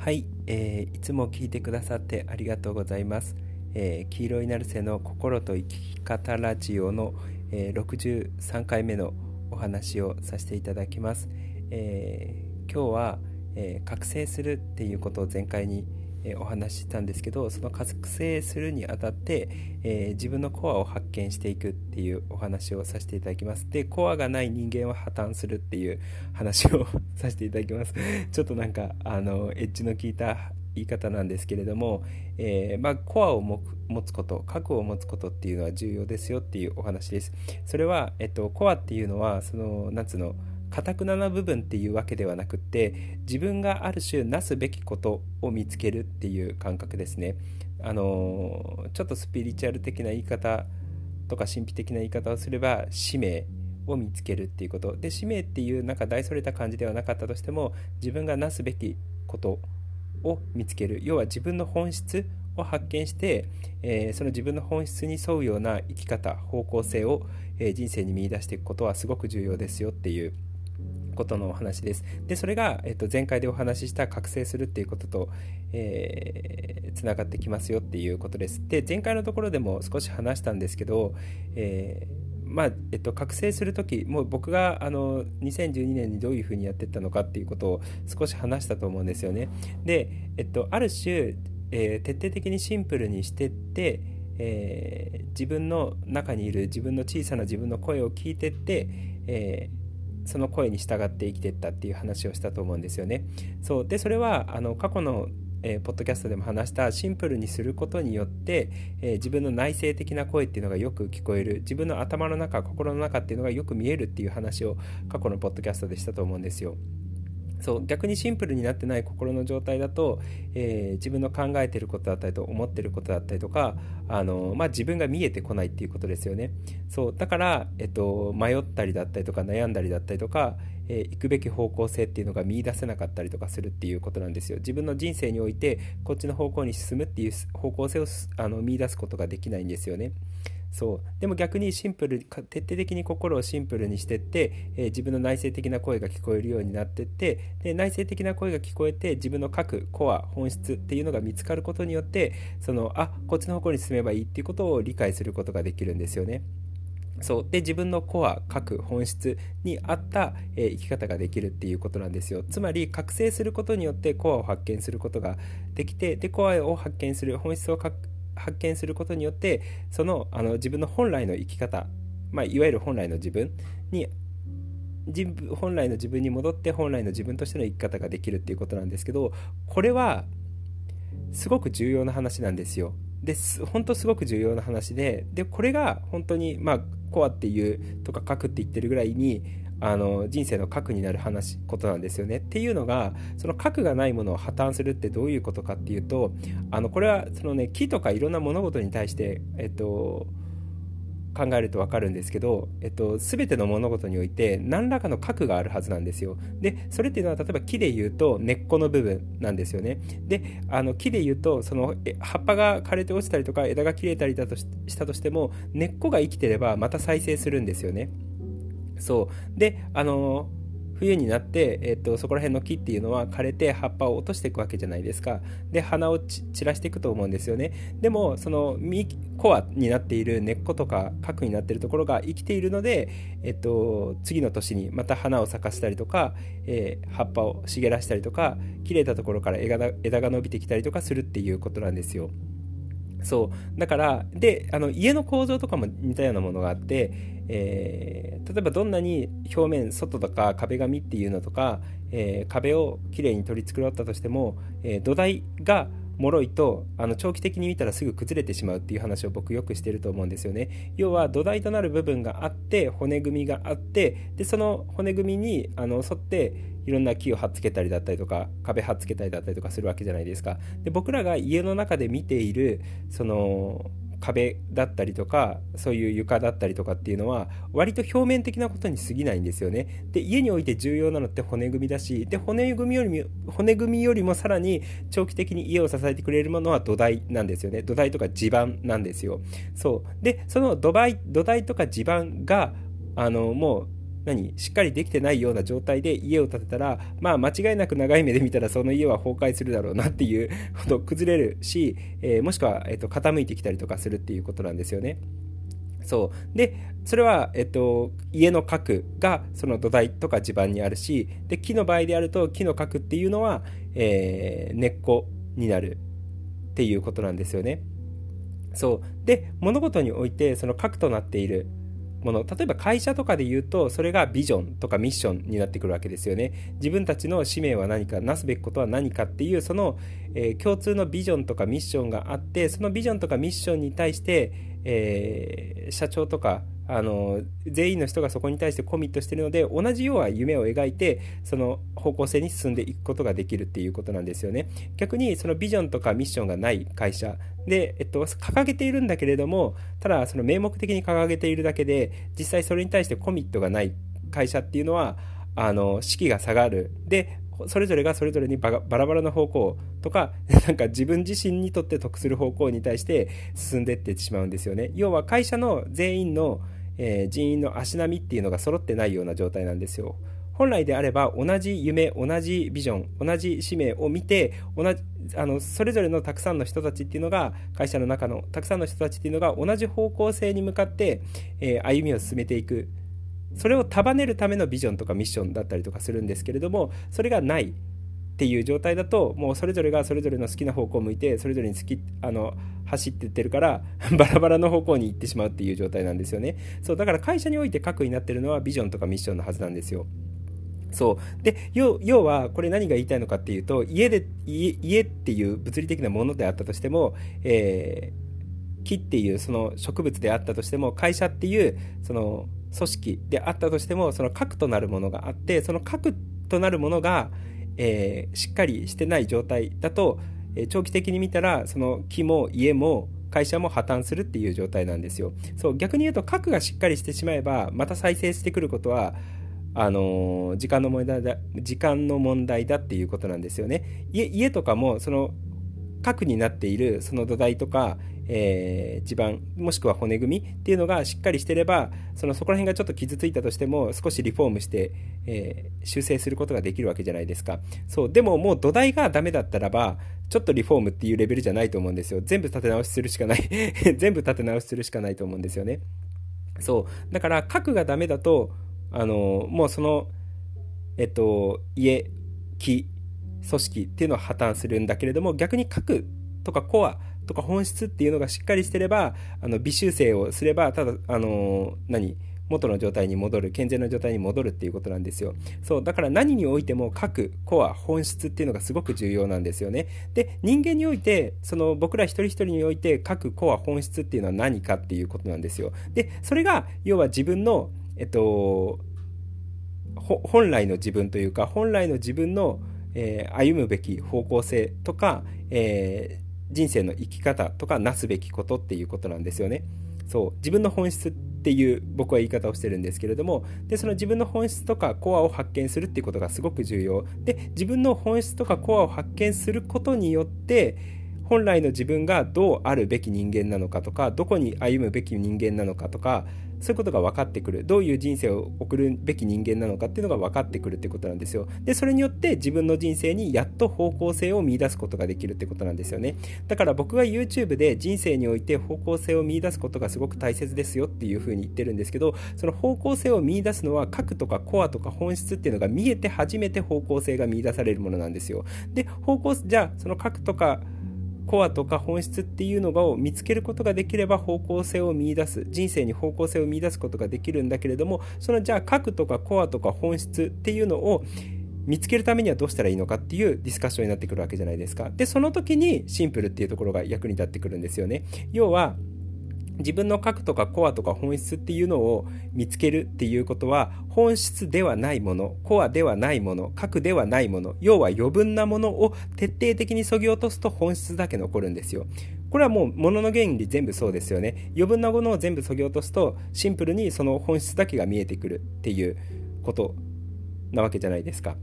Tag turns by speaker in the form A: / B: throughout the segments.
A: はい、えー、いつも聞いてくださってありがとうございます。えー、黄色いナルセの心と生き方ラジオの、えー、63回目のお話をさせていただきます。えー、今日は、え覚醒するっていうことを前回にえお話ししたんですけどその覚醒するにあたって、えー、自分のコアを発見していくっていうお話をさせていただきます。でコアがない人間は破綻するっていう話をさせていただきます。ちょっとなんかあのエッジの効いた言い方なんですけれども、えー、まあ、コアを持つこと核を持つことっていうのは重要ですよっていうお話です。それは、えっと、コアっていうのはその夏のかたくなな部分っていうわけではなくって自分がある種なすべきことを見つけるっていう感覚ですね。あのちょっとスピリチュアル的な言い方とか神秘的な言い方をすれば使命を見つけるっていうこと。で使命っていうなんか大それた感じではなかったとしても自分がなすべきことを見つける。要は自分の本質を発見して、えー、その自分の本質に沿うような生き方方向性を、えー、人生に見いだしていくことはすごく重要ですよっていうことのお話です。で、それが、えっと、前回でお話しした覚醒するっていうことと、えー、つながってきますよっていうことです。で、前回のところでも少し話したんですけど、えーまあえっと、覚醒する時もう僕があの2012年にどういうふうにやってったのかっていうことを少し話したと思うんですよね。で、えっと、ある種、えー、徹底的にシンプルにしてって、えー、自分の中にいる自分の小さな自分の声を聞いてって、えーその声に従って生きていったっていう話をしたと思うんですよね。そうでそれはあの過去のえー、ポッドキャストでも話したシンプルにすることによって、えー、自分の内省的な声っていうのがよく聞こえる自分の頭の中心の中っていうのがよく見えるっていう話を過去のポッドキャストでしたと思うんですよ。そう逆にシンプルになってない心の状態だと、えー、自分の考えてることだったりと思ってることだったりとかあの、まあ、自分が見えてこないっていうことですよね。そうだから、えっと、迷ったりだったりとか悩んだりだったりとか、えー、行くべき方向性っていうのが見いだせなかったりとかするっていうことなんですよ。自分の人生においてこっちの方向に進むっていう方向性をあの見出すことができないんですよね。そう。でも逆にシンプル徹底的に心をシンプルにしてって、えー、自分の内省的な声が聞こえるようになってってで内省的な声が聞こえて自分の核コア本質っていうのが見つかることによってそのあこっちの方向に進めばいいっていうことを理解することができるんですよね。そう。で自分のコア核本質に合った、えー、生き方ができるっていうことなんですよ。つまり覚醒することによってコアを発見することができてでコアを発見する本質を発見することによってそのあの自分の本来の生き方、まあ、いわゆる本来の自分に本来の自分に戻って本来の自分としての生き方ができるっていうことなんですけどこれはすごく重要な話なんですよ。です本当すごく重要な話ででこれが本当にまあコアっていうとか書くって言ってるぐらいにあの人生の核になる話ことなんですよね。っていうのがその核がないものを破綻するってどういうことかっていうとあのこれはそのね木とかいろんな物事に対してえっと考えると分かるんですけど、えっと、全ての物事において何らかの核があるはずなんですよ。でそれっていうのは例えば木で言うと根っこの部分なんですよね。であの木で言うとその葉っぱが枯れて落ちたりとか枝が切れたりだとしたとしても根っこが生きてればまた再生するんですよね。そう。であの冬になって、えっと、そこら辺の木っていうのは枯れて葉っぱを落としていくわけじゃないですか。で花を散らしていくと思うんですよね。でもそのコアになっている根っことか核になっているところが生きているので、えっと、次の年にまた花を咲かせたりとか、えー、葉っぱを茂らしたりとか切れたところから枝が枝が伸びてきたりとかするっていうことなんですよ。そう。だからであの家の構造とかも似たようなものがあって、えー、例えばどんなに表面外とか壁紙っていうのとか、えー、壁をきれいに取り繕ったとしても、えー、土台が脆いとあの長期的に見たらすぐ崩れてしまうっていう話を僕よくしてると思うんですよね。要は土台となる部分があって骨組みがあってでその骨組みにあの沿っていろんな木を貼っつけたりだったりとか壁貼っつけたりだったりとかするわけじゃないですか。で僕らが家の中で見ているその壁だったりとかそういう床だったりとかっていうのは割と表面的なことに過ぎないんですよね。で家において重要なのって骨組みだしで骨組みよりも骨組みよりもさらに長期的に家を支えてくれるものは土台なんですよね。土台とか地盤なんですよ。そう。でその土台土台とか地盤があのもう何？しっかりできてないような状態で家を建てたら、まあ間違いなく長い目で見たらその家は崩壊するだろうなっていうほど 崩れるし、えー、もしくは、えーと、傾いてきたりとかするっていうことなんですよね。そう。で、それは、えっと、家の核がその土台とか地盤にあるし、で、木の場合であると、木の核っていうのは、えー、根っこになるっていうことなんですよね。そう。で、物事において、その核となっているもの、例えば会社とかで言うと、それがビジョンとかミッションになってくるわけですよね。自分たちの使命は何か、なすべきことは何かっていう、その、えー、共通のビジョンとかミッションがあって、そのビジョンとかミッションに対して、えー、社長とかあの全員の人がそこに対してコミットしてるので同じような夢を描いてその方向性に進んでいくことができるっていうことなんですよね。逆にそのビジョンとかミッションがない会社。で、えっと、掲げているんだけれどもただその名目的に掲げているだけで実際それに対してコミットがない会社っていうのはあの士気が下がる。でそれぞれがそれぞれにバラバラな方向とか、なんか自分自身にとって得する方向に対して進んでいってしまうんですよね。要は会社の全員の、えー、人員の足並みっていうのが揃ってないような状態なんですよ。本来であれば同じ夢、同じビジョン、同じ使命を見て、同じ、あの、それぞれのたくさんの人たちっていうのが、会社の中のたくさんの人たちっていうのが同じ方向性に向かって、えー、歩みを進めていく。それを束ねるためのビジョンとかミッションだったりとかするんですけれども、それがない。っていう状態だともうそれぞれがそれぞれの好きな方向を向いてそれぞれに好きあの走っていってるから バラバラの方向に行ってしまうっていう状態なんですよねそうだから会社において核になってるのはビジョンとかミッションのはずなんですよそうで要はこれ何が言いたいのかっていうと家で家っていう物理的なものであったとしても、えー、木っていうその植物であったとしても会社っていうその組織であったとしてもその核となるものがあってその核となるものがえー、しっかりしてない状態だと、えー、長期的に見たらその木も家も会社も破綻するっていう状態なんですよ。そう逆に言うと核がしっかりしてしまえばまた再生してくることはあのー、時間の問題だ時間の問題だっていうことなんですよね。家家とかもその核になっているその土台とか、えー、地盤もしくは骨組みっていうのがしっかりしてればそのそこら辺がちょっと傷ついたとしても少しリフォームして、えー、修正することができるわけじゃないですか。そうでももう土台がダメだったらばちょっとリフォームっていうレベルじゃないと思うんですよ。全部立て直しするしかない。全部立て直しするしかないと思うんですよね。そうだから核がダメだとあのもうそのえっと家木組織っていうのは破綻するんだけれども逆に核とかコアとか本質っていうのがしっかりしてればあの微修正をすればただあの何元の状態に戻る健全な状態に戻るっていうことなんですよ。そうだから何においても核コア本質っていうのがすごく重要なんですよね。で人間においてその僕ら一人一人において核コア本質っていうのは何かっていうことなんですよ。でそれが要は自分のえっと本来の自分というか本来の自分のえー、歩むべき方向性とか、えー、人生の生き方とかなすべきことっていうことなんですよね。そう自分の本質っていう僕は言い方をしてるんですけれどもでその自分の本質とかコアを発見するっていうことがすごく重要で自分の本質とかコアを発見することによって本来の自分がどうあるべき人間なのかとかどこに歩むべき人間なのかとかそういうことが分かってくる。どういう人生を送るべき人間なのかっていうのが分かってくるってことなんですよ。でそれによって自分の人生にやっと方向性を見いだすことができるってことなんですよね。だから僕が YouTube で人生において方向性を見いだすことがすごく大切ですよっていうふうに言ってるんですけどその方向性を見いだすのは核とかコアとか本質っていうのが見えて初めて方向性が見いだされるものなんですよ。で方向じゃあその核とかコアとか本質っていうのを見つけることができれば方向性を見いだす人生に方向性を見いだすことができるんだけれどもそのじゃあ核とかコアとか本質っていうのを見つけるためにはどうしたらいいのかっていうディスカッションになってくるわけじゃないですか。で、その時にシンプルっていうところが役に立ってくるんですよね。要は、自分の核とかコアとか本質っていうのを見つけるっていうことは本質ではないものコアではないもの核ではないもの要は余分なものを徹底的に削ぎ落とすと本質だけ残るんですよ。これはもう物の原理全部そうですよね。余分なものを全部削ぎ落とすとシンプルにその本質だけが見えてくるっていうことなわけじゃないですか。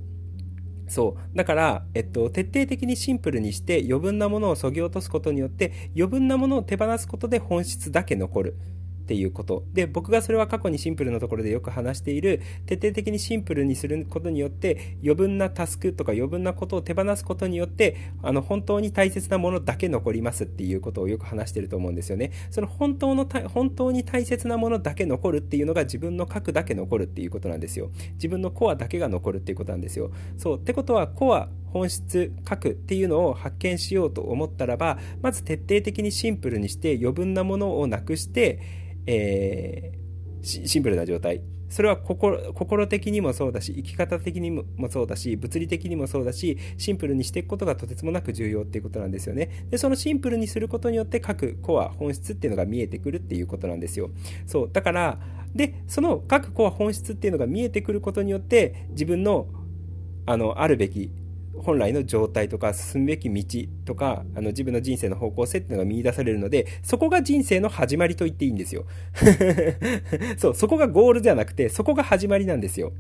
A: そう。だから、えっと、徹底的にシンプルにして余分なものを削ぎ落とすことによって余分なものを手放すことで本質だけ残る。っていうこと。で僕がそれは過去にシンプルなところでよく話している徹底的にシンプルにすることによって余分なタスクとか余分なことを手放すことによってあの本当に大切なものだけ残りますっていうことをよく話してると思うんですよね。その本当の本当に大切なものだけ残るっていうのが自分の核だけ残るっていうことなんですよ。自分のコアだけが残るっていうことなんですよ。そう。ってことはコア本質核っていうのを発見しようと思ったらばまず徹底的にシンプルにして余分なものをなくしてえー、シンプルな状態。それは心心的にもそうだし生き方的にもそうだし物理的にもそうだしシンプルにしていくことがとてつもなく重要っていうことなんですよね。でそのシンプルにすることによって各コア本質っていうのが見えてくるっていうことなんですよ。そうだからでその各コア本質っていうのが見えてくることによって自分のあのあるべき本来の状態とか進むべき道とかあの自分の人生の方向性っていうのが見出されるのでそこが人生の始まりと言っていいんですよ。そうそこがゴールじゃなくてそこが始まりなんですよ。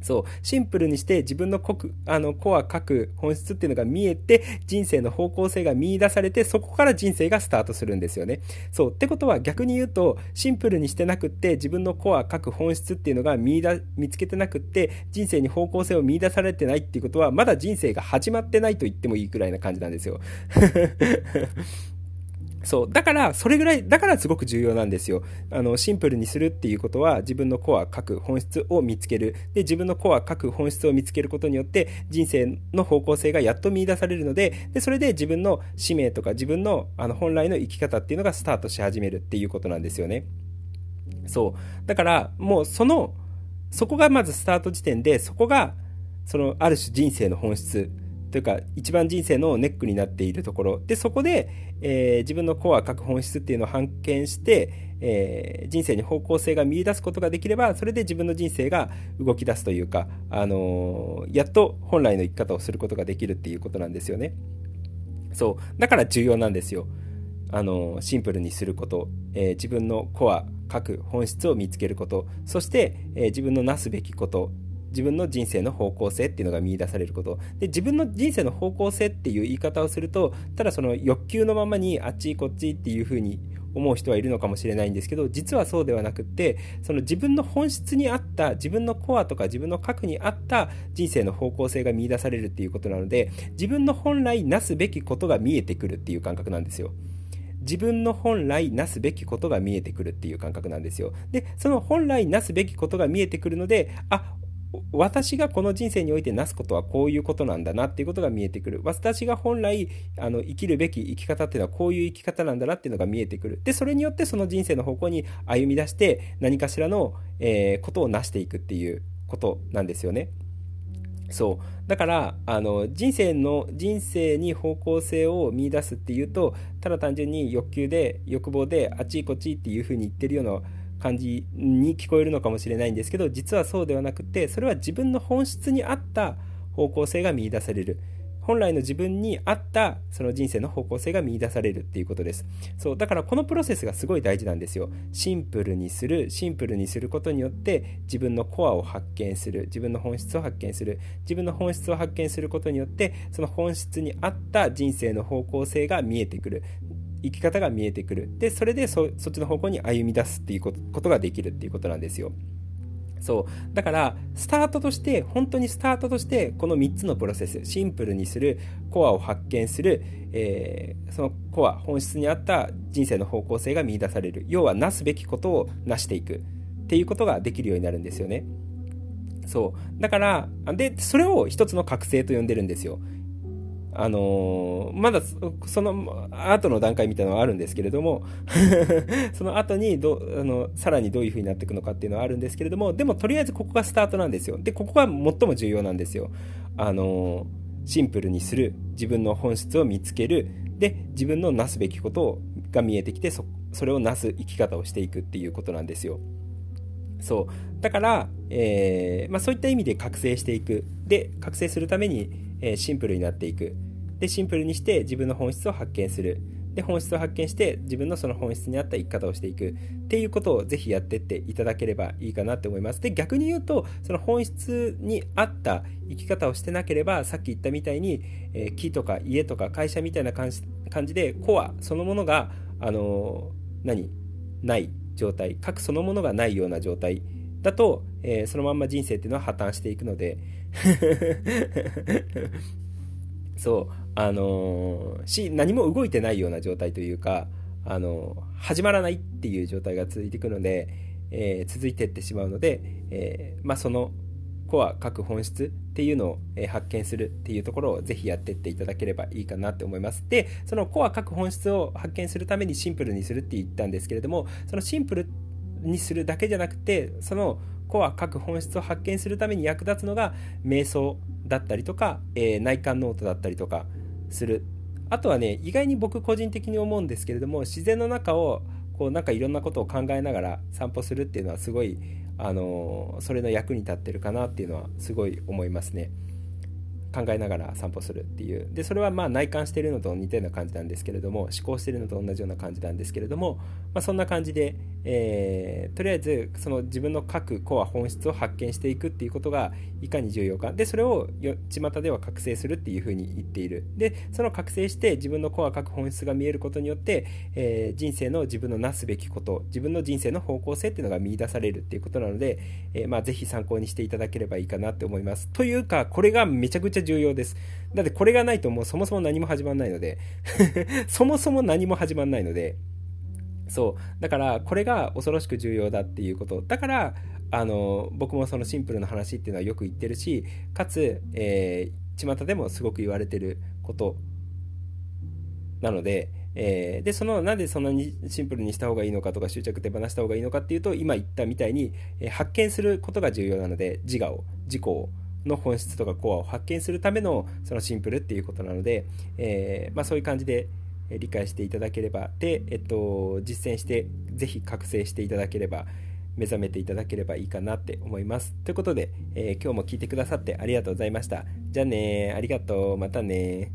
A: そう、シンプルにして自分のコあのコア書く本質っていうのが見えて、人生の方向性が見出されて、そこから人生がスタートするんですよね。そう。ってことは逆に言うと、シンプルにしてなくって、自分のコア書く本質っていうのが見だ見つけてなくって、人生に方向性を見出されてないっていうことは、まだ人生が始まってないと言ってもいいくらいな感じなんですよ。そう。だから、それぐらい、だからすごく重要なんですよ。あの、シンプルにするっていうことは、自分のコア、各本質を見つける。で、自分のコア、各本質を見つけることによって、人生の方向性がやっと見出されるので、で、それで自分の使命とか、自分の、あの、本来の生き方っていうのがスタートし始めるっていうことなんですよね。そう。だから、もう、その、そこがまずスタート時点で、そこが、その、ある種人生の本質。というか一番人生のネックになっているところ。でそこで、えー、自分のコア各本質っていうのを発見して、えー、人生に方向性が見出すことができればそれで自分の人生が動き出すというか、あのー、やっと本来の生き方をすることができるっていうことなんですよね。そう。だから重要なんですよ。あのシンプルにすること、え、自分のコア各本質を見つけること。そして、え自分のなすべきこと。自分の人生の方向性っていうのが見出されることで自分の人生の方向性っていう言い方をするとただその欲求のままにあっちこっちっていうふうに思う人はいるのかもしれないんですけど実はそうではなくってその自分の本質に合った自分のコアとか自分の核に合った人生の方向性が見出されるっていうことなので自分の本来なすべきことが見えてくるっていう感覚なんですよ。自分の本来なすべきことが見えてくるっていう感覚なんですよ。で、その本来なすべきことが見えてくるので、あ、私がこの人生においてなすことはこういうことなんだなっていうことが見えてくる。私が本来あの生きるべき生き方っていうのはこういう生き方なんだなっていうのが見えてくる。で、それによってその人生の方向に歩み出して何かしらの、えー、ことを成していくっていうことなんですよね。そう。だから、あの、人生の、人生に方向性を見出すっていうと、ただ単純に欲求で、欲望で、あっちこっちっていうふうに言ってるような感じに聞こえるのかもしれないんですけど実はそうではなくてそれは自分の本質に合った方向性が見いだされる。本来の自分に合ったその人生の方向性が見出されるっていうことです。そうだからこのプロセスがすごい大事なんですよ。シンプルにするシンプルにすることによって自分のコアを発見する自分の本質を発見する自分の本質を発見することによってその本質に合った人生の方向性が見えてくる。生き方が見えてくる。でそれでそっちの方向に歩み出すっていうことができるっていうことなんですよ。そう。だからスタートとして本当にスタートとしてこの3つのプロセスシンプルにするコアを発見する、えー、そのコア本質に合った人生の方向性が見出される。要はなすべきことを成していく。っていうことができるようになるんですよね。そう。だからでそれを一つの覚醒と呼んでるんですよ。あのー、まだその後の段階みたいなのはあるんですけれども その後にどあのさらにどういう風になっていくのかっていうのはあるんですけれどもでもとりあえずここがスタートなんですよ。でここが最も重要なんですよ。あのー、シンプルにする自分の本質を見つけるで自分のなすべきことが見えてきてそそれをなす生き方をしていくっていうことなんですよ。そう。だから、えーまあ、そういった意味で覚醒していく。で覚醒するために、えー、シンプルになっていく。でシンプルにして自分の本質を発見する。で本質を発見して自分のその本質に合った生き方をしていく。っていうことをぜひやってっていただければいいかなって思います。で逆に言うとその本質に合った生き方をしてなければさっき言ったみたいに、えー、木とか家とか会社みたいな感じ感じでコアそのものがあのー、何？ない状態。核そのものがないような状態。だと、えー、そのまんま人生っていうのは破綻していくので。そうあの、し何も動いてないような状態というか、あの、始まらないっていう状態が続いていくので、えー、続いていってしまうので、えまあ、そのコア各本質っていうのを発見するっていうところをぜひやっていっていただければいいかなって思います。で、そのコア各本質を発見するためにシンプルにするって言ったんですけれども、そのシンプルにするだけじゃなくて、そのコア各本質を発見するために役立つのが瞑想だったりとか、えー、内観ノートだったりとかする。あとはね、意外に僕個人的に思うんですけれども、自然の中をこうなんかいろんなことを考えながら散歩するっていうのはすごいあのそれの役に立ってるかなっていうのはすごい思いますね。考えながら散歩するっていうでそれはまあ内観してるのと似たような感じなんですけれども思考してるのと同じような感じなんですけれども、まあ、そんな感じで、えー、とりあえずその自分の各コア本質を発見していくっていうことがいかに重要か。でそれを巷では覚醒するっていうふうに言っている。でその覚醒して自分のコア各本質が見えることによって、えー、人生の自分のなすべきこと自分の人生の方向性っていうのが見出されるっていうことなので、えー、まあ、ぜひ参考にしていただければいいかなって思います。というかこれがめちゃくちゃ重要です。だってこれがないともうそもそも何も始まらないので。そもそも何も始まらないので。そう。だからこれが恐ろしく重要だっていうこと。だからあの僕もそのシンプルな話っていうのはよく言ってるしかつ、えー、巷でもすごく言われてること。なので、えー、でそのなんでそんなにシンプルにした方がいいのかとか執着手放した方がいいのかっていうと今言ったみたいに、えー、発見することが重要なので自我を自己をの本質とかコアを発見するためのそのシンプルっていうことなので、えー、まあ、そういう感じで理解していただければで、えっと、実践してぜひ覚醒していただければ目覚めていただければいいかなって思います。ということで、えー、今日も聞いてくださってありがとうございました。じゃあねありがとう。またね